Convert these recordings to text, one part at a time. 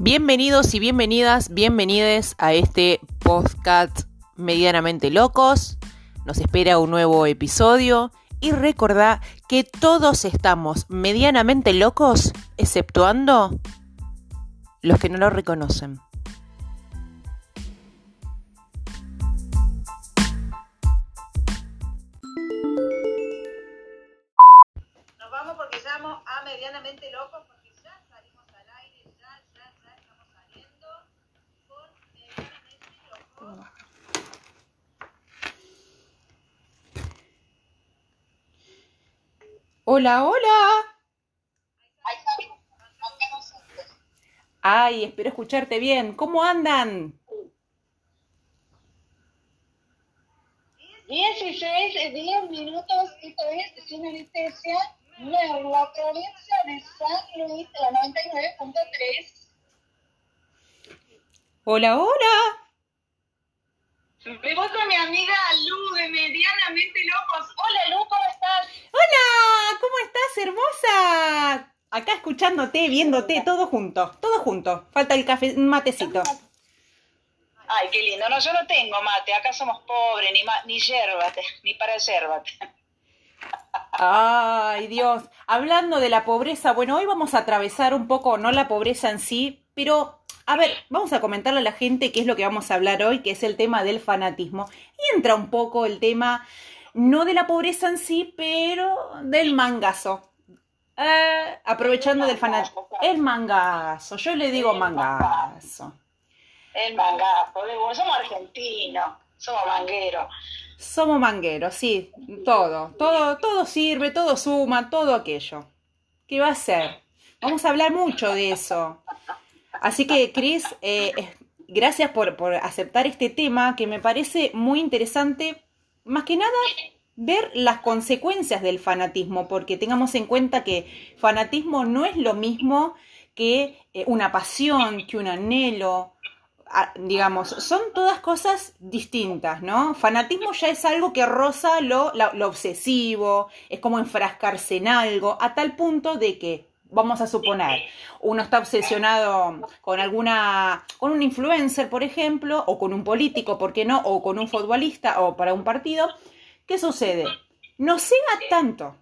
Bienvenidos y bienvenidas, bienvenides a este podcast medianamente locos. Nos espera un nuevo episodio y recordá que todos estamos medianamente locos, exceptuando los que no lo reconocen. Hola, hola. Ay, espero escucharte bien. ¿Cómo andan? 16 y 10 minutos, esto es sin anestesia, Merlo, provincia de San Luis, la 99.3. Hola, hola. Me voy con mi amiga Lu de Medianamente Locos. Hola Lu, ¿cómo estás? Hola, ¿cómo estás, hermosa? Acá escuchándote, viéndote, todo junto, todo junto. Falta el café, un matecito. Ay, qué lindo. No, yo no tengo mate. Acá somos pobres, ni, ma- ni yerbate, ni para yerbate. Ay, Dios. Hablando de la pobreza, bueno, hoy vamos a atravesar un poco, no la pobreza en sí, pero, a ver, vamos a comentarle a la gente qué es lo que vamos a hablar hoy, que es el tema del fanatismo. Y entra un poco el tema, no de la pobreza en sí, pero del mangazo. Eh, aprovechando del fanatismo. El mangazo, yo le digo El mangazo. El mangazo. Somos argentinos, somos mangueros. Somos mangueros, sí, todo, todo, todo sirve, todo suma, todo aquello. ¿Qué va a ser? Vamos a hablar mucho de eso. Así que, Cris, eh, gracias por, por aceptar este tema que me parece muy interesante. Más que nada, ver las consecuencias del fanatismo, porque tengamos en cuenta que fanatismo no es lo mismo que eh, una pasión, que un anhelo, digamos, son todas cosas distintas, ¿no? Fanatismo ya es algo que roza lo obsesivo, es como enfrascarse en algo, a tal punto de que, vamos a suponer, uno está obsesionado con alguna, con un influencer, por ejemplo, o con un político, ¿por qué no? O con un futbolista o para un partido. ¿Qué sucede? Nos cega tanto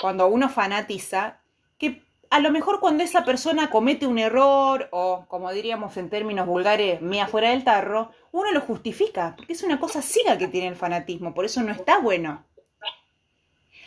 cuando uno fanatiza que a lo mejor cuando esa persona comete un error o, como diríamos en términos vulgares, mea fuera del tarro, uno lo justifica, porque es una cosa ciega que tiene el fanatismo, por eso no está bueno.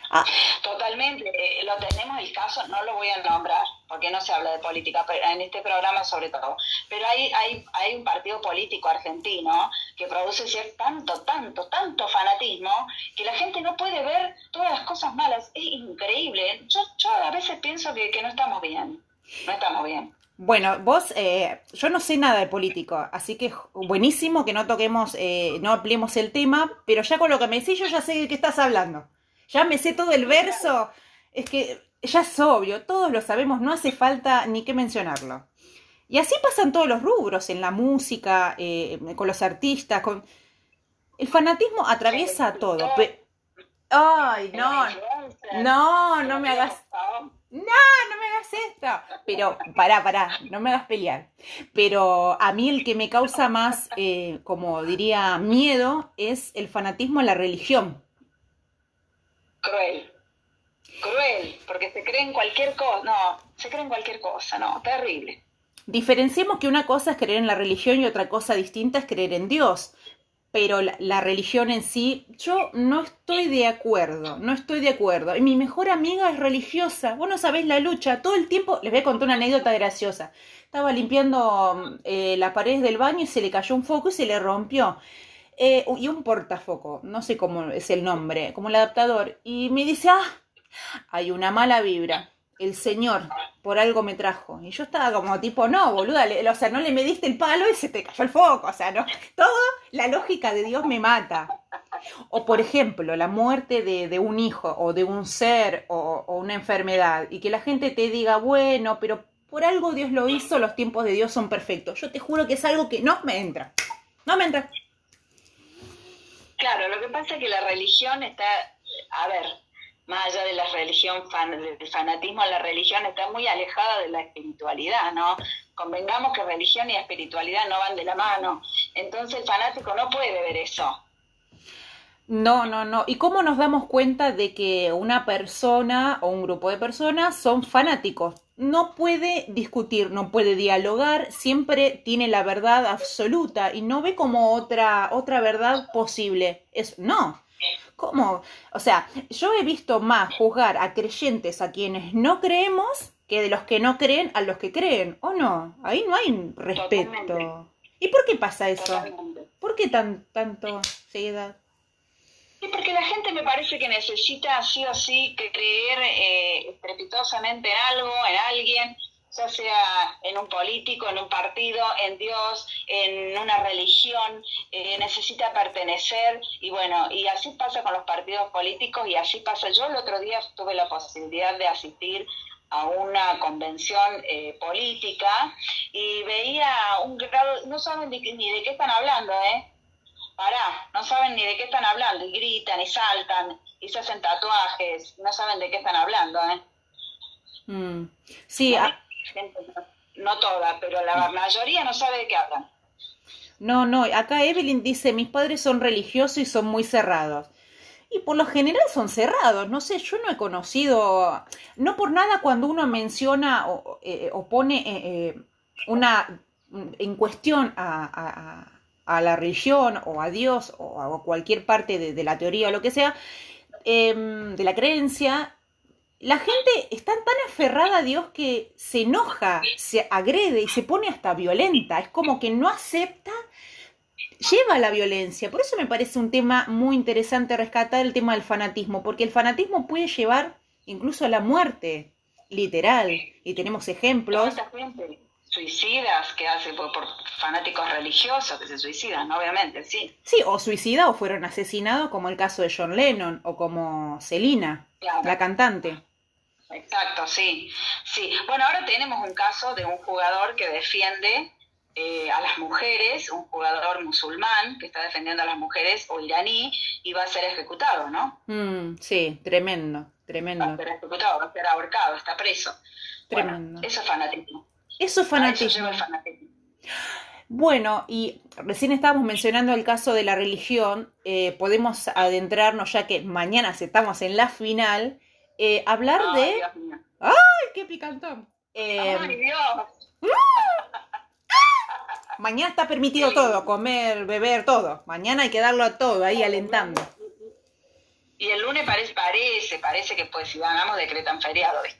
Ah, Totalmente, eh, lo tenemos el caso, no lo voy a nombrar porque no se habla de política pero en este programa sobre todo, pero hay, hay, hay un partido político argentino que produce tanto, tanto, tanto fanatismo que la gente no puede ver todas las cosas malas, es increíble, yo, yo a veces pienso que, que no estamos bien, no estamos bien. Bueno, vos, eh, yo no sé nada de político, así que buenísimo que no toquemos, eh, no ampliemos el tema, pero ya con lo que me decís yo ya sé de qué estás hablando. Ya me sé todo el verso, es que ya es obvio, todos lo sabemos, no hace falta ni que mencionarlo. Y así pasan todos los rubros, en la música, eh, con los artistas, con... El fanatismo atraviesa todo. pe- Ay, no, no, no me hagas no me hagas esto. Pero, pará, pará, no me hagas pelear. Pero a mí el que me causa más, eh, como diría, miedo es el fanatismo a la religión. Cruel, cruel, porque se creen cualquier cosa, no, se creen cualquier cosa, no, terrible. Diferenciemos que una cosa es creer en la religión y otra cosa distinta es creer en Dios. Pero la, la religión en sí, yo no estoy de acuerdo, no estoy de acuerdo. Y mi mejor amiga es religiosa, vos no sabés la lucha, todo el tiempo, les voy a contar una anécdota graciosa. Estaba limpiando eh, las paredes del baño y se le cayó un foco y se le rompió. Eh, y un portafoco, no sé cómo es el nombre, como el adaptador. Y me dice, ah, hay una mala vibra. El Señor por algo me trajo. Y yo estaba como tipo, no, boluda, o sea, no le mediste el palo y se te cayó el foco. O sea, no, todo la lógica de Dios me mata. O por ejemplo, la muerte de, de un hijo o de un ser o una enfermedad y que la gente te diga, bueno, pero por algo Dios lo hizo, los tiempos de Dios son perfectos. Yo te juro que es algo que no me entra. No me entra. Claro, lo que pasa es que la religión está, a ver, más allá de la religión, fan- del fanatismo, la religión está muy alejada de la espiritualidad, ¿no? convengamos que religión y espiritualidad no van de la mano. Entonces el fanático no puede ver eso. No, no, no. ¿Y cómo nos damos cuenta de que una persona o un grupo de personas son fanáticos? No puede discutir, no puede dialogar, siempre tiene la verdad absoluta y no ve como otra, otra verdad posible. Es, no. ¿Cómo? O sea, yo he visto más juzgar a creyentes a quienes no creemos que de los que no creen a los que creen, ¿o no? Ahí no hay respeto. Totalmente. ¿Y por qué pasa eso? Totalmente. ¿Por qué tan, tanto seguidad? Sí, porque la gente me parece que necesita sí o sí creer eh, estrepitosamente en algo, en alguien, ya sea en un político, en un partido, en Dios, en una religión, eh, necesita pertenecer y bueno, y así pasa con los partidos políticos y así pasa. Yo el otro día tuve la posibilidad de asistir a una convención eh, política y veía un grado, no saben ni de qué están hablando, ¿eh? Pará, no saben ni de qué están hablando y gritan y saltan y se hacen tatuajes, no saben de qué están hablando, ¿eh? Mm. Sí, a- Gente, no- toda, pero la mayoría no sabe de qué hablan. no, no, acá Evelyn dice, mis padres son religiosos y son muy cerrados. Y por lo general son cerrados, no sé, yo no he conocido, no por nada cuando uno menciona o, eh, o pone eh, eh, una en cuestión a, a- a- a la religión o a Dios o a cualquier parte de, la teoría o lo que sea, em, de la creencia, la gente está tan aferrada a Dios que se enoja, se agrede y se pone hasta violenta. Es como que no acepta, lleva a la violencia. Por eso me parece un tema muy interesante rescatar el tema del fanatismo, porque el fanatismo puede llevar incluso a la muerte, literal. Y tenemos ejemplos. ¿Cuánta gente suicidas que hace por, por fanáticos religiosos que se suicidan, ¿no? obviamente, sí. Sí, o suicida o fueron asesinados, como el caso de John Lennon o como Selina, Claro. la cantante. Exacto, sí. Sí. Bueno, ahora tenemos un caso de un jugador que defiende eh, a las mujeres, un jugador musulmán que está defendiendo a las mujeres o iraní y va a ser ejecutado, ¿no? Mm, sí, tremendo, Va a tremendo. ser ejecutado, va a ser ahorcado, está preso. Bueno, Tremendo. eso es fanatismo. Eso es A eso lleva fanatismo. el fanatismo. Bueno, y recién estábamos mencionando el caso de la religión, eh, podemos adentrarnos ya que mañana estamos en la final, eh, hablar Ay, de... Dios mío. ¡Ay, qué picantón! Eh, Ay, Dios. mañana está permitido todo, comer, beber, todo. Mañana hay que darlo a todo ahí alentando. Y el lunes parece, parece, parece que pues si ganamos decretan feriado, ¿viste?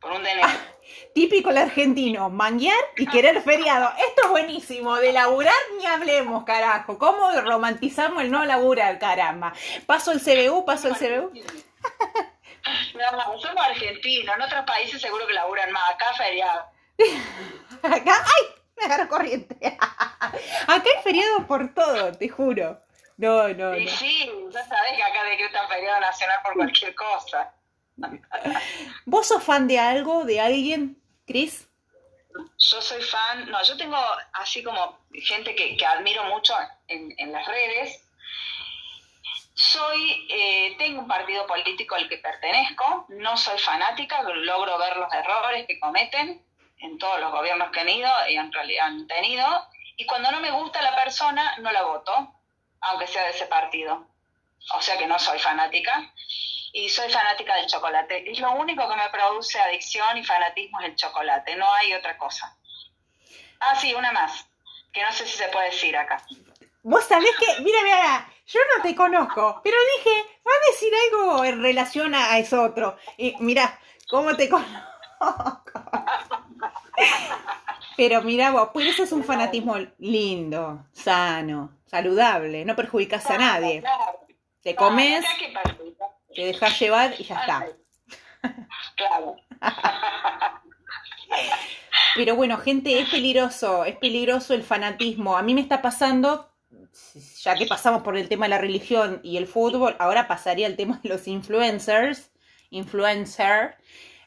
Por un DNI. Típico el argentino, manguear y querer feriado. Esto es buenísimo, de laburar ni hablemos, carajo. ¿Cómo romantizamos el no laburar, caramba? Paso el CBU, paso el CBU. No, somos argentinos, en otros países seguro que laburan más, acá feriado. Acá, ¡ay! Me agarro corriente. Acá hay feriado por todo, te juro. No, no, Y no. sí, ya sabés que acá decretan feriado nacional por cualquier cosa. ¿Vos sos fan de algo, de alguien, Cris? Yo soy fan, no, yo tengo así como gente que, que admiro mucho en, en las redes. Soy, eh, tengo un partido político al que pertenezco, no soy fanática, logro ver los errores que cometen en todos los gobiernos que han ido y en realidad han tenido, y cuando no me gusta la persona, no la voto, aunque sea de ese partido. O sea que no soy fanática. Y soy fanática del chocolate. Es lo único que me produce adicción y fanatismo es el chocolate, no hay otra cosa. Ah, sí, una más, que no sé si se puede decir acá. Vos sabés que, mira, mira, yo no te conozco, pero dije, va a decir algo en relación a, eso otro. Y mira, ¿cómo te conozco? Pero mira vos, pues eso es un fanatismo lindo, sano, saludable, no perjudicas a nadie. Te comes. Te dejas llevar y ya está. Claro. Pero bueno, gente, es peligroso, es peligroso el fanatismo. A mí me está pasando, ya que pasamos por el tema de la religión y el fútbol, ahora pasaría al tema de los influencers, influencer.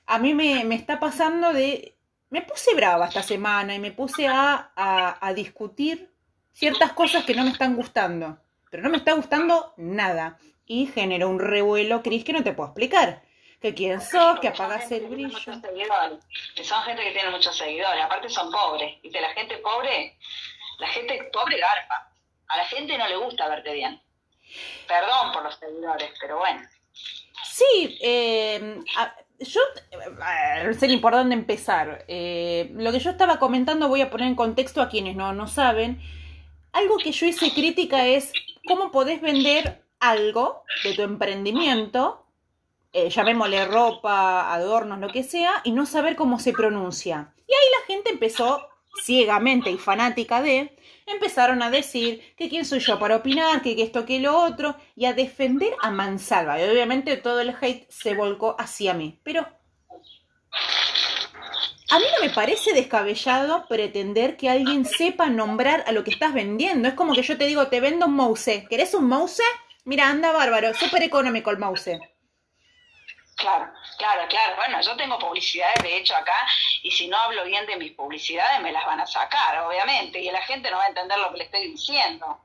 A mí me, me está pasando de... Me puse brava esta semana y me puse a, a, a discutir ciertas cosas que no me están gustando. Pero no me está gustando nada. Y generó un revuelo, Cris, que no te puedo explicar. que quién sos, que apagas el brillo. son gente que tiene muchos seguidores. Aparte son pobres. Y la gente pobre, la gente pobre garpa. A la gente no le gusta verte bien. Perdón por los seguidores, pero bueno. Sí, eh, a- yo no sé ni por dónde empezar. Eh, lo que yo estaba comentando voy a poner en contexto a quienes no, no saben. Algo que yo hice crítica es cómo podés vender algo de tu emprendimiento, eh, llamémosle ropa, adornos, lo que sea, y no saber cómo se pronuncia. Y ahí la gente empezó ciegamente y fanática de, empezaron a decir que quién soy yo para opinar, que, esto, que lo otro, y a defender a Mansalva. Y obviamente todo el hate se volcó hacia mí. Pero a mí no me parece descabellado pretender que alguien sepa nombrar a lo que estás vendiendo. Es como que yo te digo, te vendo un mouse. ¿Querés un mouse? Mira, anda bárbaro, súper económico el mouse. Claro, claro, claro. Bueno, yo tengo publicidades de hecho acá y si no hablo bien de mis publicidades me las van a sacar, obviamente, y la gente no va a entender lo que le estoy diciendo.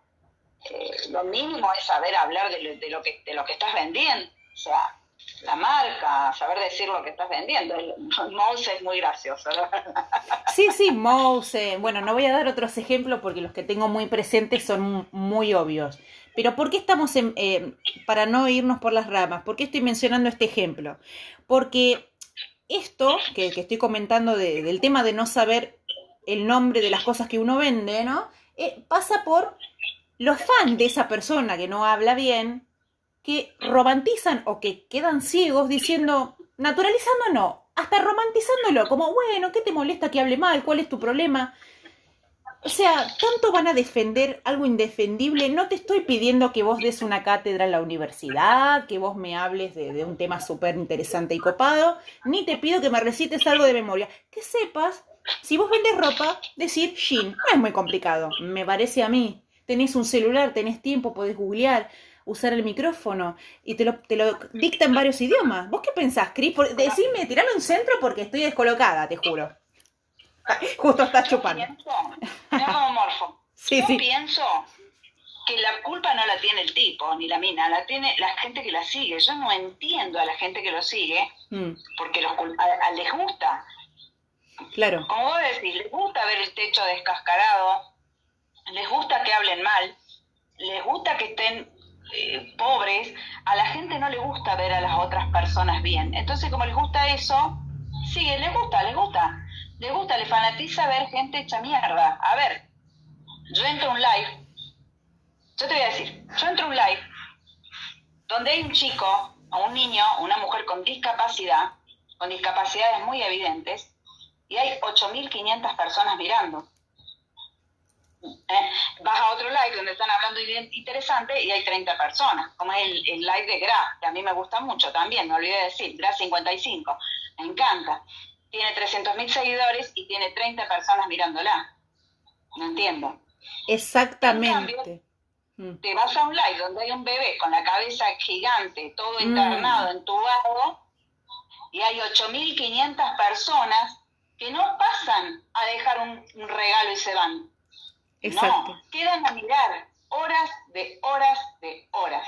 Eh, lo mínimo es saber hablar de lo, de lo que de lo que estás vendiendo, o sea, la marca, saber decir lo que estás vendiendo. Mouse es muy gracioso. Sí, sí, mouse. eh, Bueno, no voy a dar otros ejemplos porque los que tengo muy presentes son muy obvios. Pero ¿por qué estamos en, eh, para no irnos por las ramas? ¿Por qué estoy mencionando este ejemplo? Porque esto que, que estoy comentando de- del tema de no saber el nombre de las cosas que uno vende, ¿no? Eh, pasa por los fans de esa persona que no habla bien, que romantizan o que quedan ciegos diciendo, naturalizando no, hasta romantizándolo, como, bueno, ¿qué te molesta que hable mal? ¿Cuál es tu problema? O sea, tanto van a defender algo indefendible. No te estoy pidiendo que vos des una cátedra en la universidad, que vos me hables de, un tema súper interesante y copado, ni te pido que me recites algo de memoria. Que sepas, si vos vendes ropa, decir Jean. No es muy complicado, me parece a mí. Tenés un celular, tenés tiempo, podés googlear, usar el micrófono y te lo, te lo dicta en varios idiomas. ¿Vos qué pensás, Cris? Decime, tirame un centro porque estoy descolocada, te juro. Justo estás chupando. Como morfo. Sí, Yo sí. pienso que la culpa no la tiene el tipo ni la mina, la tiene la gente que la sigue. Yo no entiendo a la gente que lo sigue Mm, porque los a- les gusta. claro. Como vos decís, les gusta ver el techo descascarado, les gusta que hablen mal, les gusta que estén eh, pobres, a la gente no le gusta ver a las otras personas bien. Entonces, como les gusta eso, sigue, les gusta, les gusta. Les gusta, les fanatiza ver gente hecha mierda. A ver, yo entro a un live, yo te voy a decir, yo entro a un live donde hay un chico, o un niño, o una mujer con discapacidad, con discapacidades muy evidentes, y hay 8.500 personas mirando. ¿Eh? Vas a otro live donde están hablando interesante y hay 30 personas, como es el, el live de Gra, que a mí me gusta mucho también, me olvidé de decir, Gra 55, me encanta. Tiene 300.000 seguidores y tiene 30 personas mirándola. No entiendo. Exactamente. Mm, Te vas a un live donde hay un bebé con la cabeza gigante, todo Mm. internado, entubado, y hay 8.500 personas que no pasan a dejar un, un regalo y se van. Exacto. No, quedan a mirar horas de horas de horas.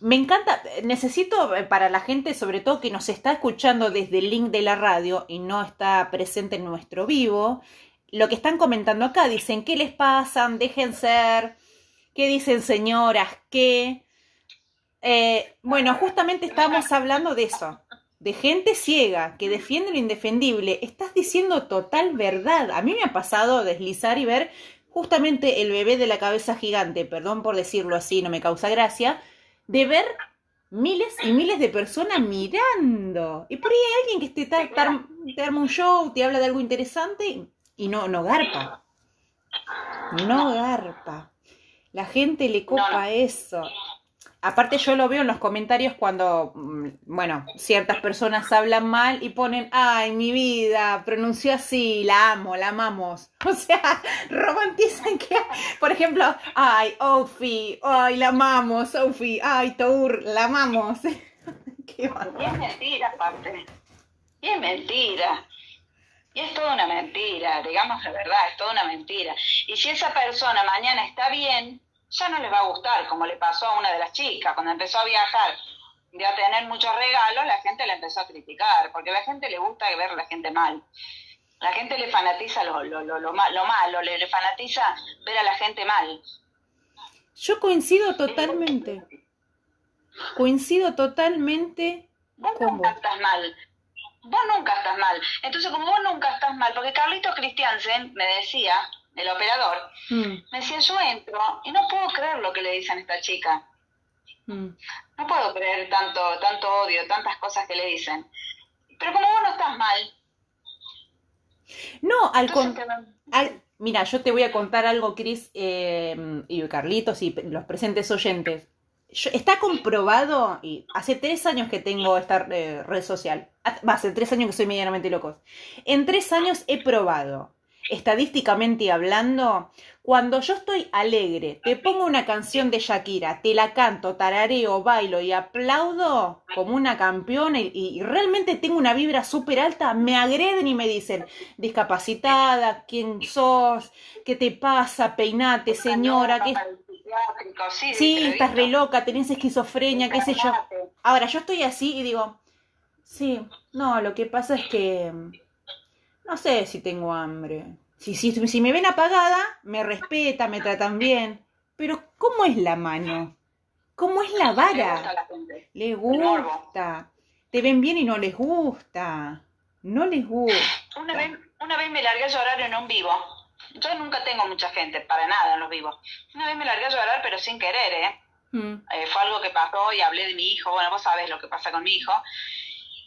Me encanta, necesito eh, para la gente, sobre todo que nos está escuchando desde el link de la radio y no está presente en nuestro vivo, lo que están comentando acá, dicen, ¿qué les pasan? Dejen ser, ¿qué dicen señoras? ¿Qué? Eh, bueno, justamente estamos hablando de eso, de gente ciega que defiende lo indefendible. Estás diciendo total verdad. A mí me ha pasado deslizar y ver justamente el bebé de la cabeza gigante, perdón por decirlo así, no me causa gracia, de ver miles y miles de personas mirando. Y por ahí hay alguien que te, te arma un show, te habla de algo interesante y- y no, no garpa. No garpa. La gente le copa No, no. eso. Aparte yo lo veo en los comentarios cuando, mm, bueno, ciertas personas hablan mal y ponen, ay, mi vida, pronunció así, la amo, la amamos. O sea, romantizan que, por ejemplo, ay, Ofi, ay, la amamos, Sophie, ay, Tour, la amamos. Qué. Y es mentira, aparte. Y es mentira. Y es toda una mentira, digamos la verdad, es toda una mentira. Y si esa persona mañana está bien, ya no les va a gustar, como le pasó a una de las chicas cuando empezó a viajar de a tener muchos regalos, la gente la empezó a criticar, porque a la gente le gusta ver a la gente mal. La gente le fanatiza lo, lo, lo, lo, lo malo, le, le fanatiza ver a la gente mal. Yo coincido totalmente. Coincido totalmente Vos con nunca vos. estás mal. Vos nunca estás mal. Entonces, como vos nunca estás mal, porque Carlito Christiansen me decía, el operador, Mm, me decía, yo entro y no puedo creer lo que le dicen a esta chica. mm. No puedo creer tanto, tanto odio, tantas cosas que le dicen. Pero como vos no estás mal, No, al entonces mira, yo te voy a contar algo, Cris, eh, y Carlitos y los presentes oyentes. Yo- está comprobado, y hace tres años que tengo esta eh, red social, hace tres años que soy medianamente locos. En tres años he probado, estadísticamente hablando, cuando yo estoy alegre, te pongo una canción de Shakira, te la canto, tarareo, bailo y aplaudo como una campeona y, y realmente tengo una vibra súper alta, me agreden y me dicen, discapacitada, quién sos, qué te pasa, peinate, señora, sí, estás re loca, tenés esquizofrenia, qué sé yo. Ahora, yo estoy así y digo, sí, no, lo que pasa es que no sé si tengo hambre. Si, si, si me ven apagada, me respetan, me tratan bien. Pero, ¿cómo es la mano? ¿Cómo es la Le gusta vara? la gente. Les morbo. gusta. Te ven bien y no les gusta. No les gusta. Una vez, una vez me largué a llorar en un vivo. Yo nunca tengo mucha gente, para nada en los vivos. Una vez me largué a llorar, pero sin querer, ¿eh? Mm. Eh, fue algo que pasó y hablé de mi hijo. Bueno, vos sabés lo que pasa con mi hijo.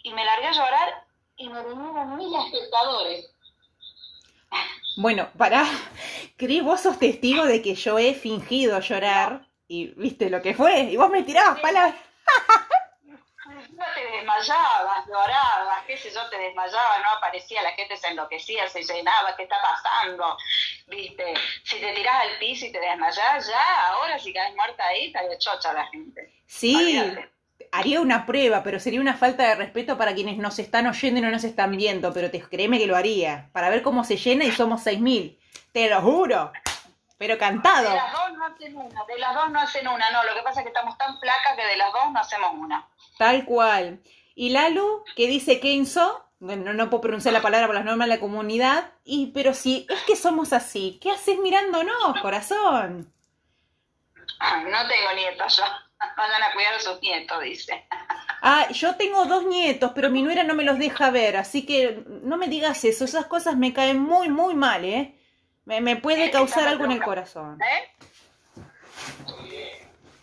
Y me largué a llorar y me vinieron mil espectadores. Bueno, para, Cris, vos sos testigo de que yo he fingido llorar y viste lo que fue. Y vos me tirabas palabras. No te desmayabas, llorabas, qué sé yo, te desmayabas, no aparecía, la gente se enloquecía, se llenaba, ¿qué está pasando? ¿Viste? Si te tirás al piso y te desmayás, ya, ahora si caes muerta ahí, estaría chocha la gente. Sí, Olvídate. Haría una prueba, pero sería una falta de respeto para quienes nos están oyendo y no nos están viendo, pero te créeme que lo haría, para ver cómo se llena y somos 6.000. Te lo juro. Pero cantado. De las dos no hacen una, de las dos no hacen una, no, lo que pasa es que estamos tan flacas que de las dos no hacemos una. Tal cual. Y Lalu, que dice Kenzo, bueno, no puedo pronunciar la palabra por las normas de la comunidad, y pero si es que somos así, ¿qué haces mirándonos, corazón? Ay, no tengo nietos yo. Vayan a cuidar a sus nietos, dice. Ah, yo tengo dos nietos, pero mi nuera no me los deja ver, así que no me digas eso, esas cosas me caen muy, muy mal, ¿eh? Me, me puede causar algo en el corazón. ¿Eh?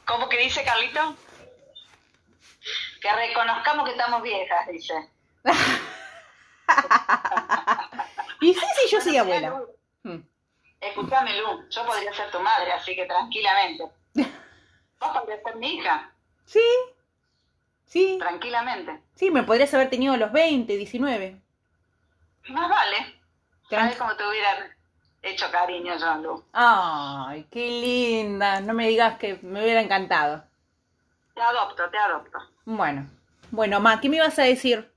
¿Cómo que dice Carlito? Que reconozcamos que estamos viejas, dice. Y sí, sí, yo soy abuela. Mm. Escúchame, Lu, yo podría ser tu madre, así que tranquilamente. Vos podrías ser mi hija, Sí, sí, tranquilamente. sí, me podrías haber tenido a los 20, 19. Más vale. ¿Sabes cómo te hubiera hecho cariño yo, Lu? Ay, qué linda. No me digas que me hubiera encantado. Te adopto, te adopto. Bueno, bueno, Ma, ¿qué me ibas a decir?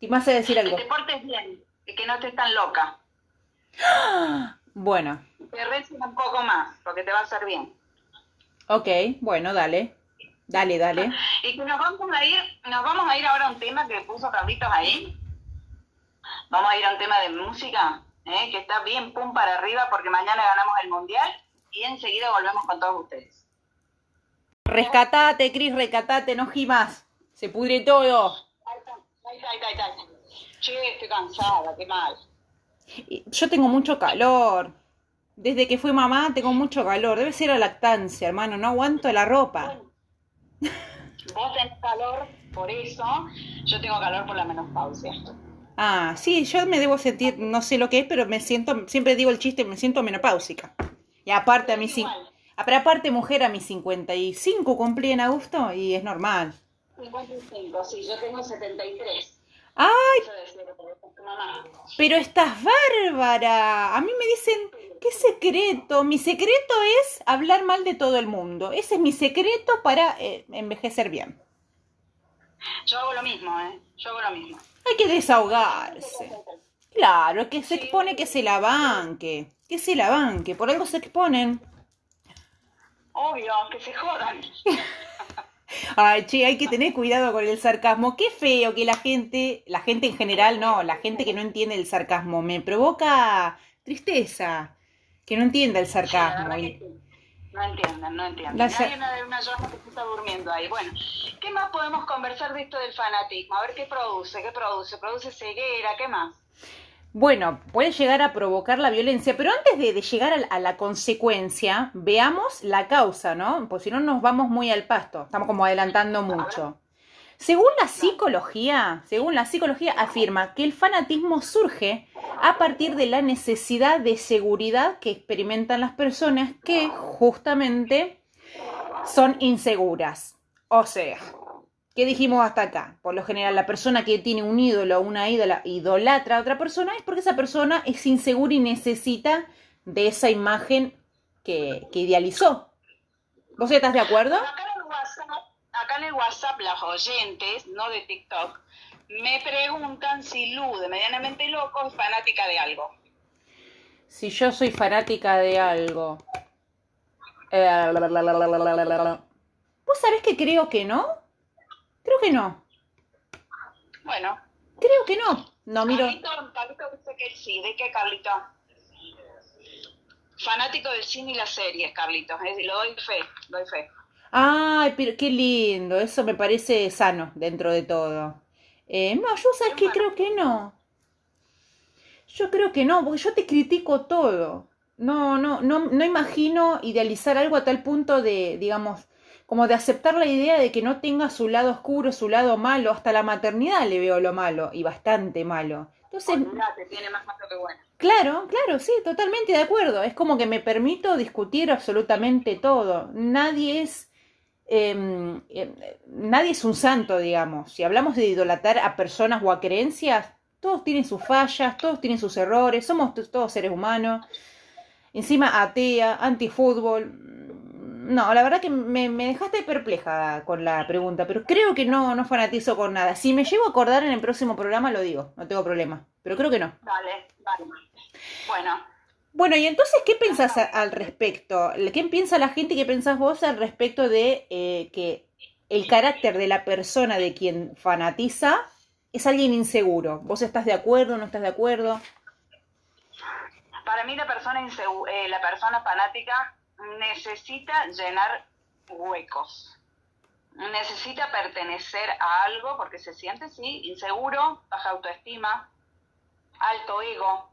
¿Te vas a decir Que algo? te portes bien y que no estés tan loca. Bueno, Que reces un poco más, porque te va a hacer bien. Ok, bueno, dale. Dale, dale. Y que nos vamos a ir, nos vamos a ir ahora a un tema que puso Carlitos ahí. Vamos a ir a un tema de música, ¿eh? que está bien pum para arriba porque mañana ganamos el mundial y enseguida volvemos con todos ustedes. Rescatate, Cris, rescatate, no gimas. Se pudre todo. Ay, ay, ay, ay. Che, estoy cansada, qué mal. Yo tengo mucho calor. Desde que fui mamá tengo mucho calor. Debe ser la lactancia, hermano. No aguanto la ropa. Vos tenés calor por eso, yo tengo calor por la menopausia. Ah, sí, yo me debo sentir, no sé lo que es, pero me siento, siempre digo el chiste, me siento menopáusica. Y aparte a cin- Igual. ah, pero aparte mujer a mis 55 cumplí en agosto y es normal. 55, sí, yo tengo 73. Ay, pero estás bárbara. A mí me dicen, ¿qué secreto? Mi secreto es hablar mal de todo el mundo. Ese es mi secreto para eh, envejecer bien. Yo hago lo mismo, ¿eh? Yo hago lo mismo. Hay que desahogarse. Claro, que se expone que se la banque. Que se la banque. Por algo se exponen. Obvio, que se jodan. Ay, che, hay que tener cuidado con el sarcasmo. Qué feo que la gente, la gente en general, no, la gente que no entiende el sarcasmo, me provoca tristeza, que no entienda el sarcasmo. Sí, no entienden, no entienden. Hay una, una que está durmiendo ahí. Bueno, ¿qué más podemos conversar de esto del fanatismo? A ver qué produce, qué produce. ¿Produce ceguera? ¿Qué más? Bueno, puede llegar a provocar la violencia, pero antes de, llegar a, la consecuencia, veamos la causa, ¿no? Pues si no nos vamos muy al pasto, estamos como adelantando mucho. Según la psicología, según la psicología afirma que el fanatismo surge a partir de la necesidad de seguridad que experimentan las personas que justamente son inseguras. O sea, ¿Qué dijimos hasta acá? Por lo general, la persona que tiene un ídolo o una ídola idolatra a otra persona es porque esa persona es insegura y necesita de esa imagen que, idealizó. ¿Vos estás de acuerdo? Acá en, el WhatsApp, acá en el WhatsApp, las oyentes, no de TikTok, me preguntan si Lu, de Medianamente Loco, es fanática de algo. Si yo soy fanática de algo. Eh, ¿Vos sabés que creo que no? Creo que no. Bueno. Creo que no. No, miro. Carlito, dice que sí. ¿De qué, Carlito? Fanático del cine y las series, Carlitos. Lo doy fe, doy fe. Ay, pero qué lindo. Eso me parece sano dentro de todo. Eh, no, yo sabes que creo que no. Yo creo que no, porque yo te critico todo. No, no, no, no imagino idealizar algo a tal punto de, digamos, como de aceptar la idea de que no tenga su lado oscuro, su lado malo, hasta la maternidad le veo lo malo, y bastante malo. Entonces, tiene más malo que bueno. Claro, claro, sí, totalmente de acuerdo. Es como que me permito discutir absolutamente todo. Nadie es, em, nadie es un santo, digamos. Si hablamos de idolatrar a personas o a creencias, todos tienen sus fallas, todos tienen sus errores, somos todos seres humanos. Encima atea, antifútbol, no, la verdad que me, dejaste perpleja con la pregunta, pero creo que no, no fanatizo con nada. Si me llego a acordar en el próximo programa, lo digo, no tengo problema, pero creo que no. Vale, vale. Bueno. Bueno, y entonces, ¿qué pensás al respecto? ¿Qué piensa la gente y qué pensás vos al respecto de eh, que el carácter de la persona de quien fanatiza es alguien inseguro? ¿Vos estás de acuerdo o no estás de acuerdo? Para mí la persona, eh, la persona fanática necesita llenar huecos. Necesita pertenecer a algo porque se siente, sí, inseguro, baja autoestima, alto ego.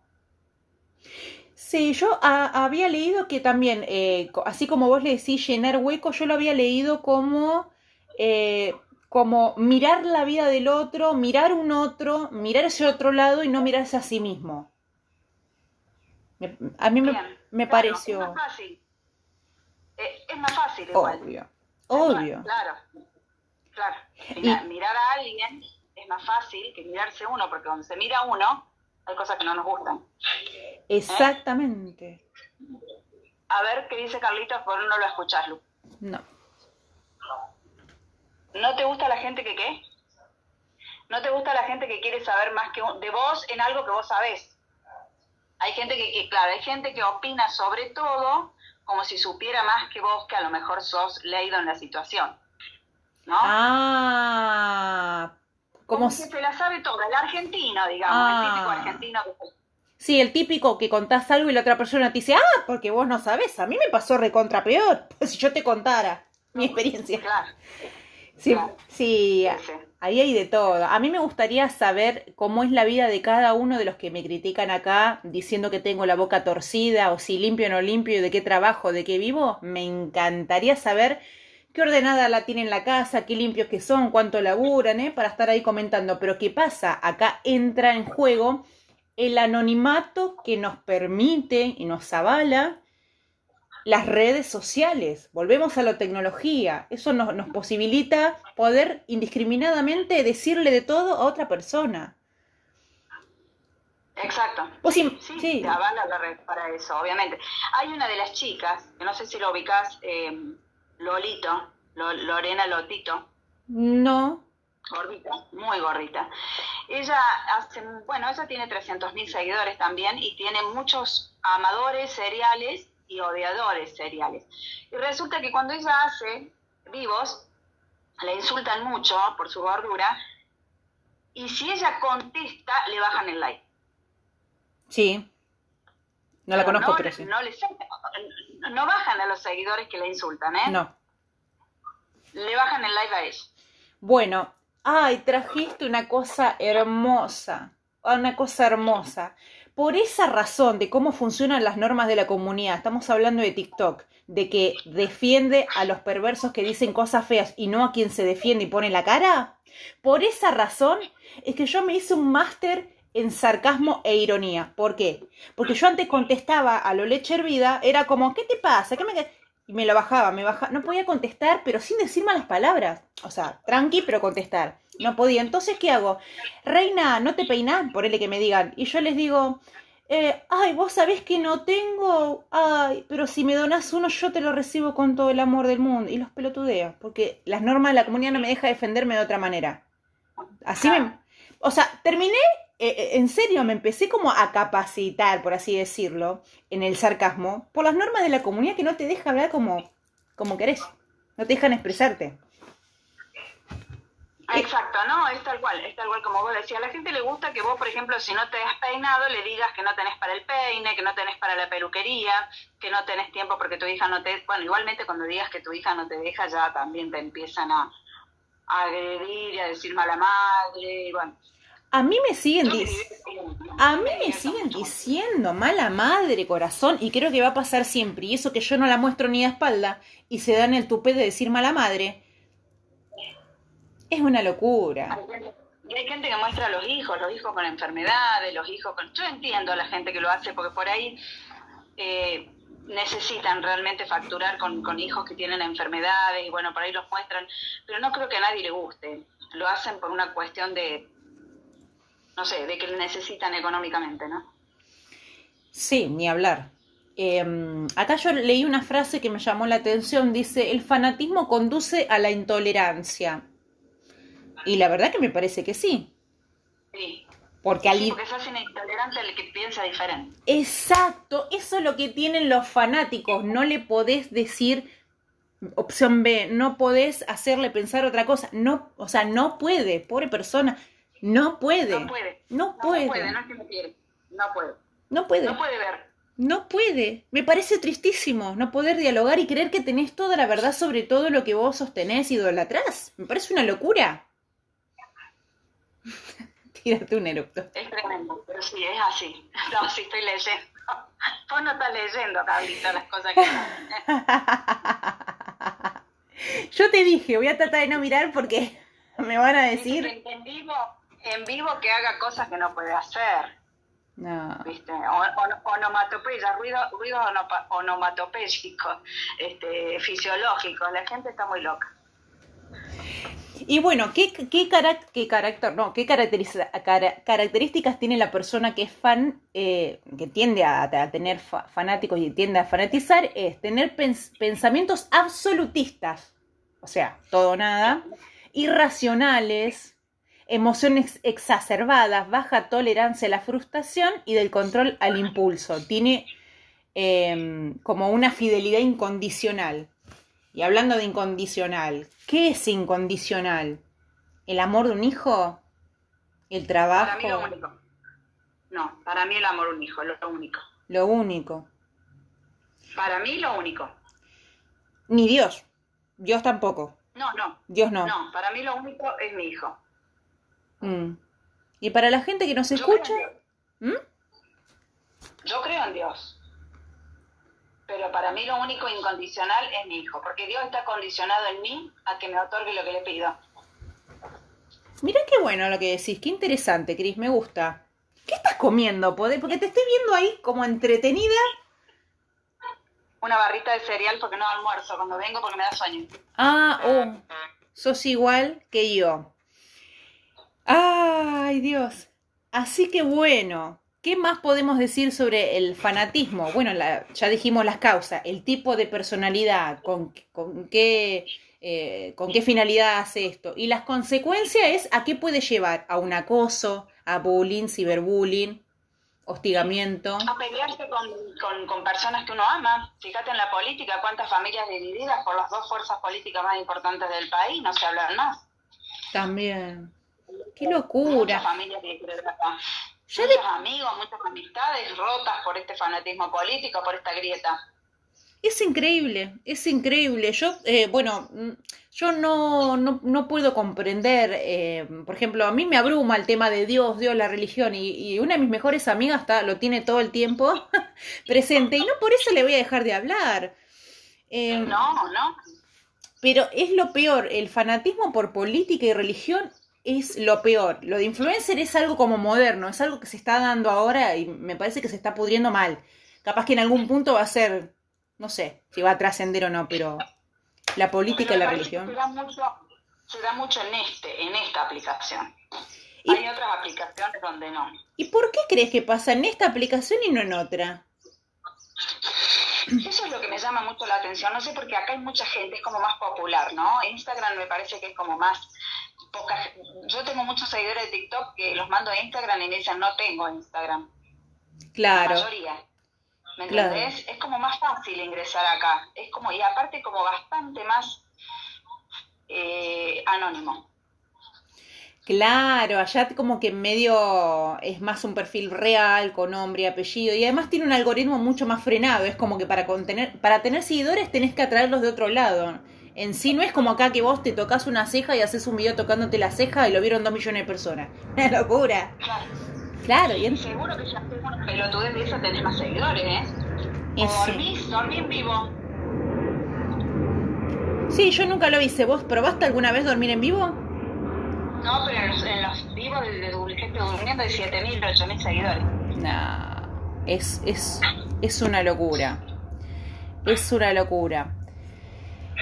Sí, yo había leído que también, eh, así como vos le decís llenar huecos, yo lo había leído como, eh, como mirar la vida del otro, mirar un otro, mirar ese otro lado y no mirarse a sí mismo. a mí me, pareció. Eh, es más fácil igual. Obvio, obvio. claro, claro. Mirar, a alguien es más fácil que mirarse uno, porque cuando se mira uno, hay cosas que no nos gustan. Exactamente. A ver qué dice Carlitos, por no lo escuchás, Lu. No. ¿No te gusta la gente que qué? ¿No te gusta la gente que quiere saber más que de vos en algo que vos sabés? Hay gente que, claro, hay gente que opina sobre todo como si supiera más que vos, que a lo mejor sos leído en la situación. ¿No? Ah, como, si se la sabe toda, el argentino, digamos, el típico ah. argentino. Sí, el típico que contás algo y la otra persona te dice, ah, porque vos no sabés, a mí me pasó recontra peor, si yo te contara mi experiencia. Claro. Sí, sí, ahí hay de todo. A mí me gustaría saber cómo es la vida de cada uno de los que me critican acá diciendo que tengo la boca torcida o si limpio o no limpio, de qué trabajo, de qué vivo. Me encantaría saber qué ordenada la tienen la casa, qué limpios que son, cuánto laburan, ¿eh? para estar ahí comentando. Pero ¿qué pasa? Acá entra en juego el anonimato que nos permite y nos avala las redes sociales, volvemos a la tecnología, eso nos, nos posibilita poder indiscriminadamente decirle de todo a otra persona. Exacto. sí, sí, sí. avala la red para eso, obviamente. Hay una de las chicas, que no sé si lo ubicás, eh, Lolito, Lorena Lotito. No. Gordita, muy gordita. Ella hace, bueno, ella tiene 300.000 seguidores también y tiene muchos amadores seriales y odiadores seriales. Y resulta que cuando ella hace vivos, le insultan mucho por su gordura, y si ella contesta, le bajan el like. Sí. No la conozco, pero sí. No, le- no bajan a los seguidores que le insultan, ¿eh? No. Le bajan el like a ella. Bueno, ay, trajiste una cosa hermosa, una cosa hermosa. Por esa razón de cómo funcionan las normas de la comunidad, estamos hablando de TikTok, de que defiende a los perversos que dicen cosas feas y no a quien se defiende y pone la cara. Por esa razón es que yo me hice un máster en sarcasmo e ironía. ¿Por qué? Porque yo antes contestaba a lo leche hervida, era como, ¿qué te pasa? ¿Qué me... Y me lo bajaba, me bajaba, no podía contestar, pero sin decir malas palabras. O sea, tranqui, pero contestar. No podía. Entonces, ¿qué hago? Reina, ¿no te peinás? Por el que me digan. Y yo les digo, eh, ay, vos sabés que no tengo. Ay, pero si me donás uno, yo te lo recibo con todo el amor del mundo. Y los pelotudeo, porque las normas de la comunidad no me deja defenderme de otra manera. Así me. O sea, terminé eh, eh, en serio, me empecé como a capacitar, por así decirlo, en el sarcasmo, por las normas de la comunidad que no te deja hablar como, como querés, no te dejan expresarte. Exacto, no, es tal cual, es tal cual como vos decías. A la gente le gusta que vos, por ejemplo, si no te has peinado, le digas que no tenés para el peine, que no tenés para la peluquería, que no tenés tiempo porque tu hija no te... Bueno, igualmente cuando digas que tu hija no te deja, ya también te empiezan a, a agredir y a decir mala madre, y bueno. A mí me siguen diciendo, a mí me siguen diciendo mala madre, corazón, y creo que va a pasar siempre. Y eso que yo no la muestro ni a espalda y se dan el tupé de decir mala madre, es una locura. Y hay gente que muestra a los hijos, los hijos con enfermedades, los hijos con... Yo entiendo a la gente que lo hace porque por ahí eh, necesitan realmente facturar con, con hijos que tienen enfermedades y bueno, por ahí los muestran, pero no creo que a nadie le guste. Lo hacen por una cuestión de no sé, de que necesitan económicamente, ¿no? Sí, ni hablar. Eh, acá yo leí una frase que me llamó la atención, dice, el fanatismo conduce a la intolerancia. Y la verdad que me parece que sí. Sí. Porque, sí, porque se hacen intolerante al que piensa diferente. Exacto, eso es lo que tienen los fanáticos. No le podés decir opción B, no podés hacerle pensar otra cosa. No, o sea, no puede, pobre persona. No puede. No puede. No puede. No puede, no es que me quiere. No puede. No puede. No puede ver. No puede. Me parece tristísimo no poder dialogar y creer que tenés toda la verdad sobre todo lo que vos sostenés y idolatrás. Me parece una locura. Tírate un erupto. Es tremendo, pero sí, es así. No, sí estoy leyendo. Vos no estás leyendo, Carlita, las cosas que... Yo te dije, voy a tratar de no mirar porque me van a decir... En vivo, en vivo que haga cosas que no puede hacer. No. ¿Viste? O, onomatopeya, ruido, ruido onomatopéyicos, este, fisiológicos. La gente está muy loca. Y bueno, ¿qué, qué, qué carácter, no, qué caracteriza, características tiene la persona que es fan, eh, que tiende a, a tener fa, fanáticos y tiende a fanatizar? Es tener pens, pensamientos absolutistas, o sea, todo o nada, irracionales, emociones exacerbadas, baja tolerancia a la frustración y del control al impulso. Tiene eh, como una fidelidad incondicional. Y hablando de incondicional, ¿qué es incondicional? ¿El amor de un hijo? ¿El trabajo? Para mí lo único. No, para mí el amor de un hijo, lo único. Lo único. Para mí lo único. Ni Dios. Dios tampoco. No, no. Dios no. No, para mí lo único es mi hijo. Mm. ¿Y para la gente que nos Yo escucha? ¿Mm? Yo creo en Dios pero para mí lo único incondicional es mi hijo, porque Dios está condicionado en mí a que me otorgue lo que le pido. Mira qué bueno lo que decís, qué interesante, Cris, me gusta. ¿Qué estás comiendo? Porque te estoy viendo ahí como entretenida. Una barrita de cereal porque no almuerzo cuando vengo porque me da sueño. Ah, oh, sos igual que yo. Ay, Dios. Así que bueno, ¿Qué más podemos decir sobre el fanatismo? Bueno, la, ya dijimos las causas, el tipo de personalidad, con, con qué, eh, con qué finalidad hace esto. Y las consecuencias es a qué puede llevar, a un acoso, a bullying, ciberbullying, hostigamiento. A pelearse con, con, con personas que uno ama. Fíjate en la política, cuántas familias divididas por las dos fuerzas políticas más importantes del país, no se hablan más. También. Qué locura. familias disgregadas. Ya Muchos amigos, muchas amistades rotas por este fanatismo político, por esta grieta. Es increíble, es increíble. Yo, eh, bueno, mm, yo no, no, no puedo comprender, eh, por ejemplo, a mí me abruma el tema de Dios, Dios, la religión, y, y una de mis mejores amigas está, lo tiene todo el tiempo presente, y no por eso le voy a dejar de hablar. Eh, No, no. Pero es lo peor, el fanatismo por política y religión es lo peor. Lo de influencer es algo como moderno, es algo que se está dando ahora y me parece que se está pudriendo mal. Capaz que en algún punto va a ser, no sé, si va a trascender o no, pero la política y la religión. Se da mucho, se da mucho en este, en esta aplicación. Y- Hay otras aplicaciones donde no. ¿Y por qué crees que pasa en esta aplicación y no en otra? Eso es lo que me llama mucho la atención. No sé porque acá hay mucha gente, es como más popular, ¿no? Instagram me parece que es como más poca. Yo tengo muchos seguidores de TikTok que los mando a Instagram y me dicen no tengo Instagram. La Claro, mayoría. ¿Me Claro. entendés? Es como más fácil ingresar acá. Es como, y aparte como bastante más eh, anónimo. claro, allá como que en medio es más un perfil real, con nombre y apellido, y además tiene un algoritmo mucho más frenado, es como que para contener, para tener seguidores tenés que atraerlos de otro lado. En sí no es como acá que vos te tocas una ceja y haces un video tocándote la ceja y lo vieron dos millones de personas. Una locura. Claro. Claro, y en- Seguro que ya una pelotudez de esa tenés más seguidores, ¿eh? y O dormís, dormí en vivo. Sí, yo nunca lo hice. ¿Vos probaste alguna vez dormir en vivo? No, pero en los, en los vivos de, de gente durmiendo hay 7.000, 8.000 seguidores. Nah, es, es, es una locura. Es una locura.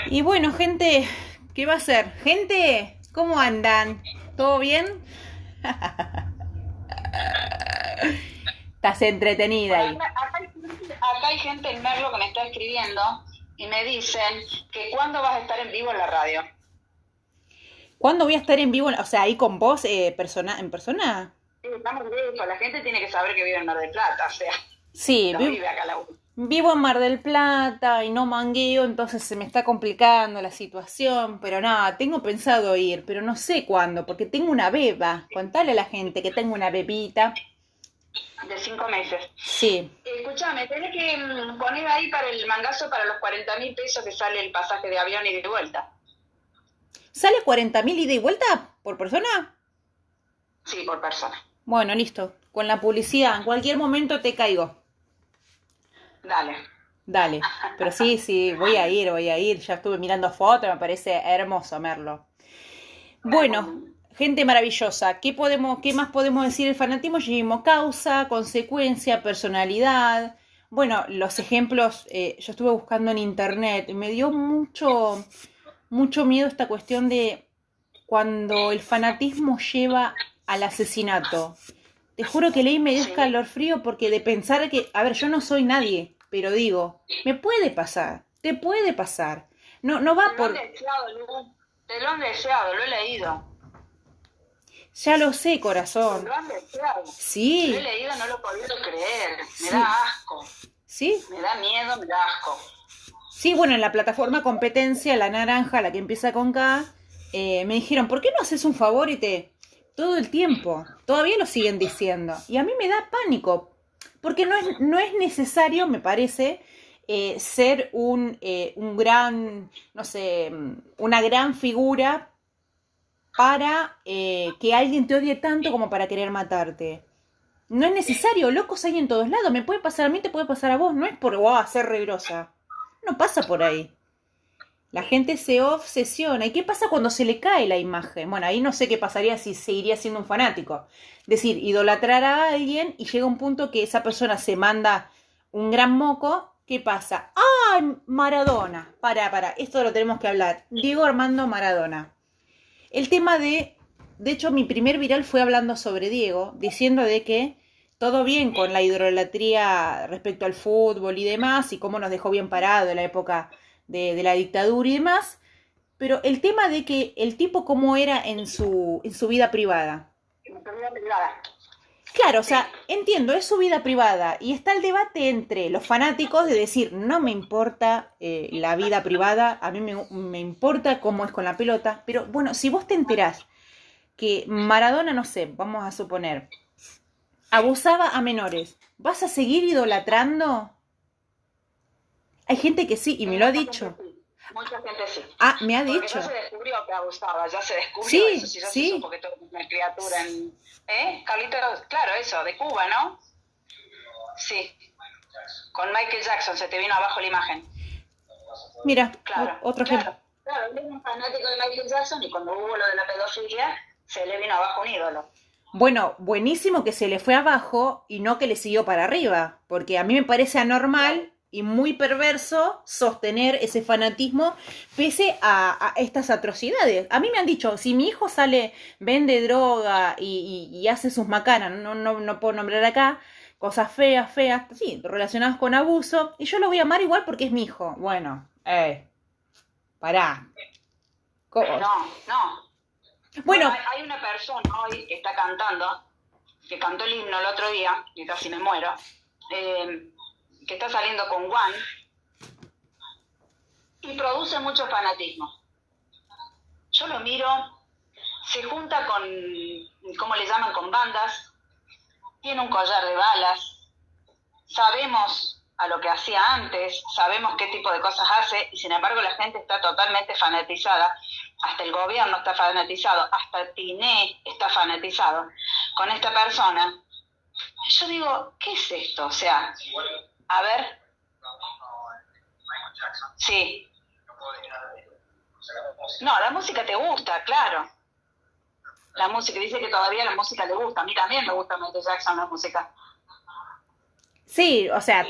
Y bueno, gente, ¿qué va a ser? Gente, ¿cómo andan? ¿Todo bien? Estás entretenida ahí. Acá, hay, gente- en Merlo que me está escribiendo y me dicen que cuándo vas a estar en vivo en la radio. ¿Cuándo voy a estar en vivo? O sea, ahí con vos, eh, persona, en persona. Sí, Estamos lejos, la gente tiene que saber que vive en Mar del Plata, o sea, Sí, no vive acá la Vivo en Mar del Plata y no mangueo, entonces se me está complicando la situación, pero nada, tengo pensado ir, pero no sé cuándo, porque tengo una beba. Contale a la gente que tengo una bebita. de cinco meses. Sí, Escúchame, tenés que mm, poner ahí para el mangazo para los 40 mil pesos que sale el pasaje de avión y de vuelta. ¿sale 40 mil ida y vuelta por persona? Sí, por persona. Bueno, listo, con la publicidad, en cualquier momento te caigo. Dale. Dale, pero sí, sí, voy a ir, voy a ir, ya estuve mirando fotos, me parece hermoso Merlo. Bueno, gente maravillosa, ¿qué podemos, qué más podemos decir del fanatismo? Ya vimos causa, consecuencia, personalidad. Bueno, los ejemplos, eh, yo estuve buscando en internet me dio mucho, mucho miedo esta cuestión de cuando el fanatismo lleva al asesinato. Te juro que leí me dio escalofrío porque de pensar que, a ver, yo no soy nadie, pero digo, me puede pasar, te puede pasar. No, no va Te lo por, han deseado, Lu. Te lo han deseado, lo he leído. ya lo sé, Te corazón. lo han deseado. Lo Sí, he leído, no lo he podido creer. Me Sí. da asco. sí, Me da miedo, me da asco. sí, bueno, en la plataforma competencia, la naranja, la que empieza con K, eh, me dijeron, ¿por qué no haces un favor y te... Todo el tiempo, todavía lo siguen diciendo. Y a mí me da pánico, porque no es, no es necesario, me parece, eh, ser un, eh, un gran, no sé, una gran figura para eh, que alguien te odie tanto como para querer matarte. No es necesario, locos hay en todos lados. Me puede pasar a mí, te puede pasar a vos. No es por wow, ser regrosa. No pasa por ahí. La gente se obsesiona. ¿Y qué pasa cuando se le cae la imagen? Bueno, ahí no sé qué pasaría si seguiría siendo un fanático. Es decir, idolatrar a alguien y llega un punto que esa persona se manda un gran moco. ¿Qué pasa? ¡Ay, Maradona! Para, para, esto lo tenemos que hablar. Diego Armando Maradona. El tema de, de hecho, mi primer viral fue hablando sobre Diego, diciendo de que todo bien con la idolatría respecto al fútbol y demás, y cómo nos dejó bien parado en la época de, de la dictadura y demás, pero el tema de que el tipo cómo era en su, en su vida privada. En tu vida privada. Claro, o sea, entiendo, es su vida privada y está el debate entre los fanáticos de decir, no me importa eh, la vida privada, a mí me, me importa cómo es con la pelota, pero bueno, si vos te enterás que Maradona, no sé, vamos a suponer, abusaba a menores, ¿vas a seguir idolatrando? Hay gente que sí, y me lo ha dicho. Mucha gente sí. Ah, me ha Porque dicho. ya se descubrió que abusaba, ya se descubrió Sí, eso, si ya sí. se supo que todo es una criatura en... ¿Eh? Carlitos, claro, eso, de Cuba, ¿no? Sí. Con Michael Jackson se te vino abajo la imagen. Mira, Claro. otro claro, ejemplo. Claro, él era un fanático de Michael Jackson y cuando hubo lo de la pedofilia, se le vino abajo un ídolo. Bueno, buenísimo que se le fue abajo y no que le siguió para arriba, porque a mí me parece anormal y muy perverso sostener ese fanatismo pese a, a estas atrocidades. A mí me han dicho, si mi hijo sale, vende droga y, y- y hace sus macanas, no, no, no puedo nombrar acá, cosas feas, feas, sí, relacionadas con abuso, y yo lo voy a amar igual porque es mi hijo. Bueno, eh, pará. ¿Cómo? No, no. Bueno, hay, hay una persona hoy que está cantando, que cantó el himno el otro día, y casi me muero, eh, que está saliendo con Juan y produce mucho fanatismo. Yo lo miro, se junta con, ¿cómo le llaman? Con bandas, tiene un collar de balas, sabemos a lo que hacía antes, sabemos qué tipo de cosas hace y sin embargo la gente está totalmente fanatizada, hasta el gobierno está fanatizado, hasta Tiné está fanatizado con esta persona. Yo digo, ¿qué es esto? O sea, a ver, sí. No, la música te gusta, claro. La música, dice que todavía la música le gusta. A mí también me gusta Michael Jackson la música. sí, o sea,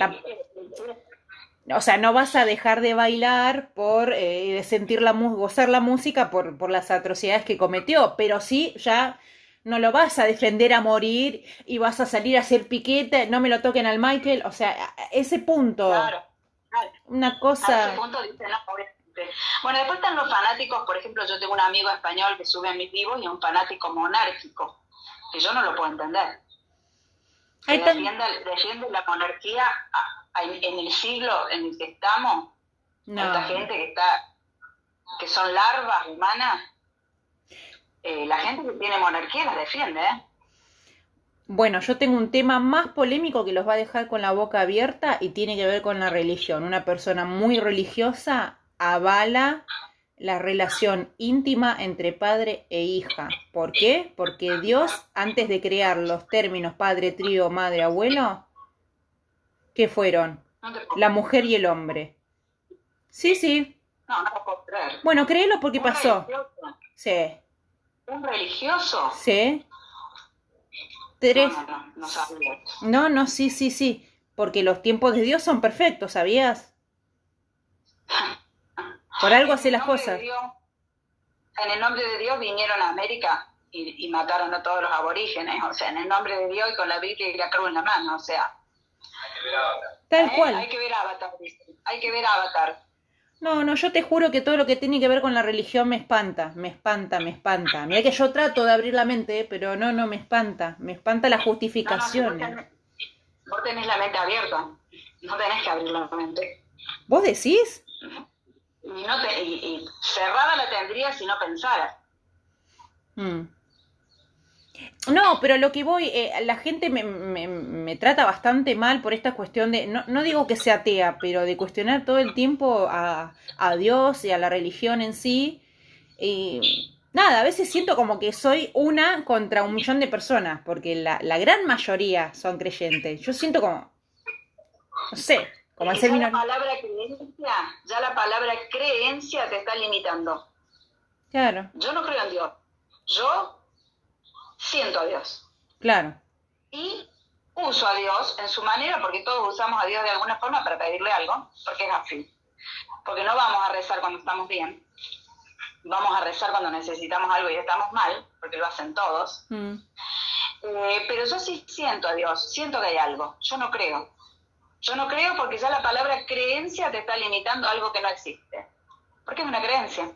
O sea, no vas a dejar de bailar por eh, de sentir la gozar la música por, por las atrocidades que cometió, pero sí ya no lo vas a defender a morir y vas a salir a hacer piquete, no me lo toquen al Michael, o sea, a- a ese punto, Claro, claro. una A ese cosa, punto dice, no, obviamente. Bueno, después están los fanáticos, por ejemplo, yo tengo un amigo español que sube a mis vivos y es un fanático monárquico, que yo no lo puedo entender. Que defiende, defiende la monarquía a- a- en el siglo en el que estamos, no, esta gente que está, que son larvas humanas, eh, la gente que tiene monarquía las defiende, ¿eh? Bueno, yo tengo un tema más polémico que los va a dejar con la boca abierta y tiene que ver con la religión. Una persona muy religiosa avala la relación íntima entre padre e hija. ¿Por qué? Porque Dios, antes de crear los términos padre, trío, madre, abuelo, ¿qué fueron? No La mujer y el hombre. Sí, sí. no, no puedo creer. Bueno, créelo porque pasó. Sí, Un religioso. sí. Tres. No, no, no, no sabía. No, no, sí, sí, sí. Porque los tiempos de Dios son perfectos, ¿sabías? Por algo hace las cosas. Dios- en el nombre de Dios vinieron a América y, y mataron a todos los aborígenes, o sea, en el nombre de Dios y con la Biblia y la cruz en la mano, o sea. Tal ¿eh? cual. Hay que ver Avatar, hay que ver Avatar. No, no, yo te juro que todo lo que tiene que ver con la religión me espanta, me espanta, me espanta. Mira que yo trato de abrir la mente, pero no, no, me espanta. Me espanta las No, no, si vos, justificaciones. tenés, vos tenés la mente abierta, no tenés que abrir la mente. ¿Vos decís? Y, no te, y, y cerrada la tendría si no pensara. Mm. No, pero lo que voy, eh, la gente me, me- me trata bastante mal por esta cuestión de, no, no digo que sea atea, pero de cuestionar todo el tiempo a, a Dios y a la religión en sí. Y nada, a veces siento como que soy una contra un millón de personas, porque la, la gran mayoría son creyentes. Yo siento como, no sé, como ya la palabra creencia, ya la palabra creencia te está limitando. Claro, Yo no creo en Dios. Yo siento a Dios. claro, Y uso a Dios en su manera, porque todos usamos a Dios de alguna forma para pedirle algo, porque es así. Porque no vamos a rezar cuando estamos bien. Vamos a rezar cuando necesitamos algo y estamos mal, porque lo hacen todos. Mm. Eh, pero yo sí siento a Dios, siento que hay algo. Yo no creo. Yo no creo porque ya la palabra creencia te está limitando a algo que no existe. Porque es una creencia.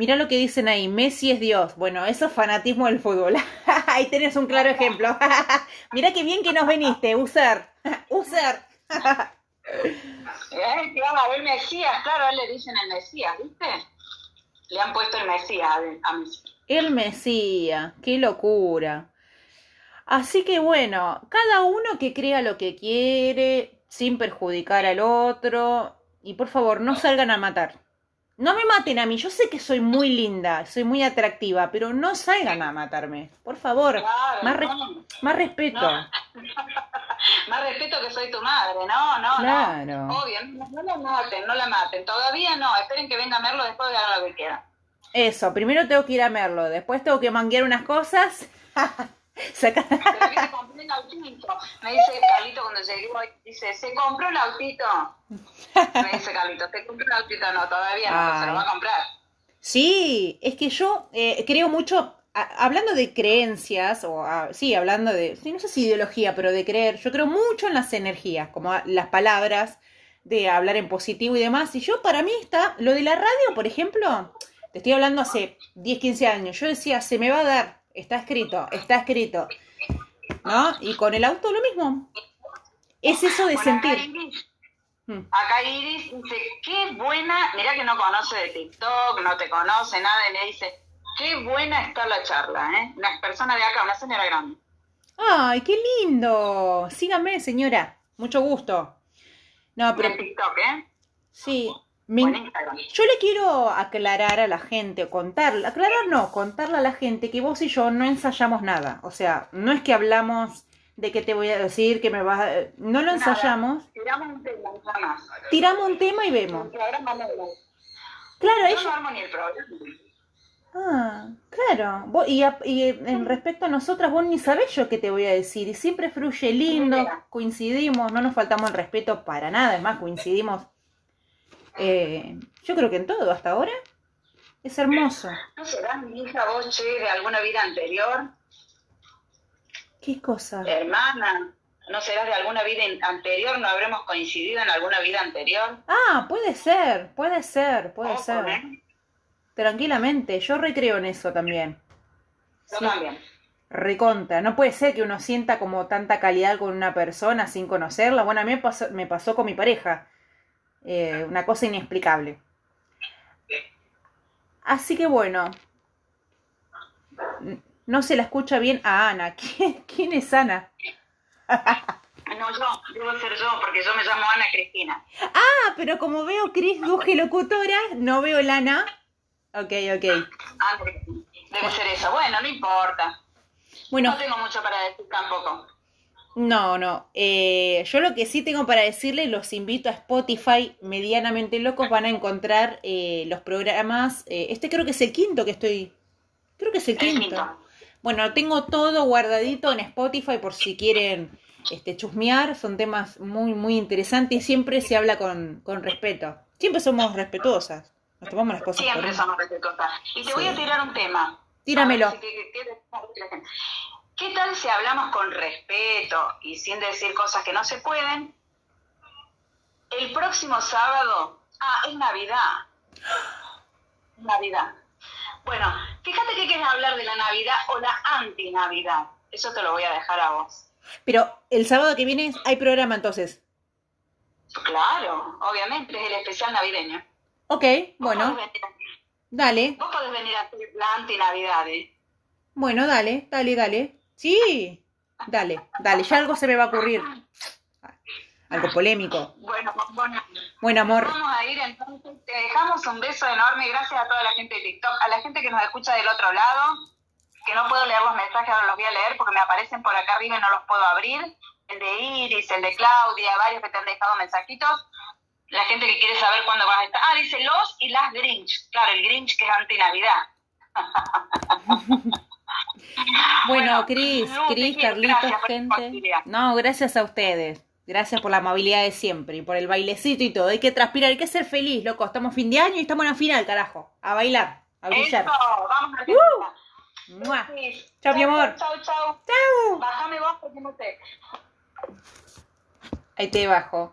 Mirá lo que dicen ahí, Messi es Dios. Bueno, eso es fanatismo del fútbol. ahí tenés un claro ejemplo. Mirá qué bien que nos viniste, User. User. Eh, claro, el Mesías, claro, él le dicen el Mesías, ¿viste? Le han puesto el Mesías a, a Messi. El Mesías, qué locura. Así que bueno, cada uno que crea lo que quiere, sin perjudicar al otro. Y por favor, no salgan a matar. No me maten a mí, yo sé que soy muy linda, soy muy atractiva, pero no salgan a matarme. Por favor, Claro, más, re- no. más respeto. No. Más respeto que soy tu madre, no, no, Claro. no. Obvio, no, no la maten, no la maten. Todavía no, esperen que venga Merlo después de hagan lo que quieran. Eso, primero tengo que ir a Merlo, después tengo que manguear unas cosas. Saca- Pero que un autito. Me dice Carlito cuando llegué dice, se compró un autito. Me dice Carlito, ¿se compró un autito? No, todavía no, se lo va a comprar. Sí, es que yo eh, creo mucho, a- hablando de creencias, o ah, sí, hablando de, sí, no sé si ideología, pero de creer, yo creo mucho en las energías, como a- las palabras, de hablar en positivo y demás. Y yo, para mí está, lo de la radio, por ejemplo, te estoy hablando hace 10, 15 años, yo decía, se me va a dar, está escrito, está escrito, ¿no? Y con el auto lo mismo. Es eso de Bueno, acá sentir. Iris, Mm. acá Iris dice, qué buena, mirá que no conoce de TikTok, no te conoce nada, y me dice, qué buena está la charla, ¿eh? Una persona de acá, una señora grande. Ay, qué lindo. Sígame, señora. Mucho gusto. No, pero En TikTok, ¿eh? sí. Me- yo le quiero aclarar a la gente, o contar, aclarar no, contarle a la gente que vos y yo no ensayamos nada. O sea, no es que hablamos de qué te voy a decir, que me vas a... No lo Nada. ensayamos. Tiramos un tema, nada más. Tiramos un tema y vemos. El programa no lo- Claro, Yo ella... ni el programa. Ah, claro. Vos- y, a- y en respecto a nosotras, vos ni sabés yo qué te voy a decir. Y siempre fluye lindo, coincidimos, no nos faltamos el respeto para nada. Es más, coincidimos. Eh, yo creo que en todo hasta ahora. Es hermoso. ¿No serás mi hija vos, che, de alguna vida anterior? ¿Qué cosa? Hermana, ¿no serás de alguna vida anterior? ¿No habremos coincidido en alguna vida anterior? Ah, puede ser, puede ser, puede Ojo, ser. ¿eh? Tranquilamente, yo recreo en eso también. Yo Sí. también. Recontra, no puede ser que uno sienta como tanta calidad con una persona sin conocerla. Bueno, a mí me pasó, me pasó con mi pareja. Eh, una cosa inexplicable. Así que bueno. No se la escucha bien a Ana. ¿Quién, quién es Ana? No, yo, debo ser yo, porque yo me llamo Ana Cristina. Ah, pero como veo Cris Duje locutora, no veo el Ana. Ok, ok. Ana Cristina. Debe ser eso. Bueno, no importa. Bueno, No tengo mucho para decir tampoco. No, no. Eh, yo lo que sí tengo para decirles, los invito a Spotify, medianamente locos, van a encontrar eh, los programas. eh, este creo que es el quinto que estoy. Creo que es el quinto. Bueno, tengo todo guardadito en Spotify por si quieren este, chusmear. Son temas muy, muy interesantes y siempre se habla con, con respeto. Siempre somos respetuosas. Nos tomamos las cosas Siempre somos respetuosas. Y te Sí. voy a tirar un tema. Tíramelo. ¿Qué, tal si hablamos con respeto y sin decir cosas que no se pueden? El próximo sábado, ah, es Navidad. Navidad. Bueno, fíjate que quieres hablar de la Navidad o la anti-Navidad. Eso te lo voy a dejar a vos. Pero el sábado que viene hay programa entonces. Claro, obviamente, es el especial navideño. Ok, bueno, podés dale. Vos podés venir a la anti-Navidad, ¿eh? Bueno, dale, dale, dale. Sí, dale, dale, ya algo se me va a ocurrir. Algo polémico. Bueno, bueno, Bueno, amor, Vamos a ir entonces, te dejamos un beso enorme, gracias a toda la gente de TikTok, a la gente que nos escucha del otro lado, que no puedo leer los mensajes, ahora los voy a leer porque me aparecen por acá arriba y no los puedo abrir, el de Iris, el de Claudia, varios que te han dejado mensajitos, la gente que quiere saber cuándo vas a estar, ah, dice los y las Grinch, claro, el Grinch que es anti-Navidad. bueno, Cris, te Cris, Carlitos, gente. No, gracias a ustedes. Gracias por la amabilidad de siempre y por el bailecito y todo. Hay que transpirar, hay que ser feliz, loco. Estamos fin de año y estamos en la final, carajo. A bailar, a brillar. Eso, vamos a ¡Mua! Sí. Chao, mi amor. Chau, chau. ¡Chau! Bájame vos porque no sé. Ahí te bajo.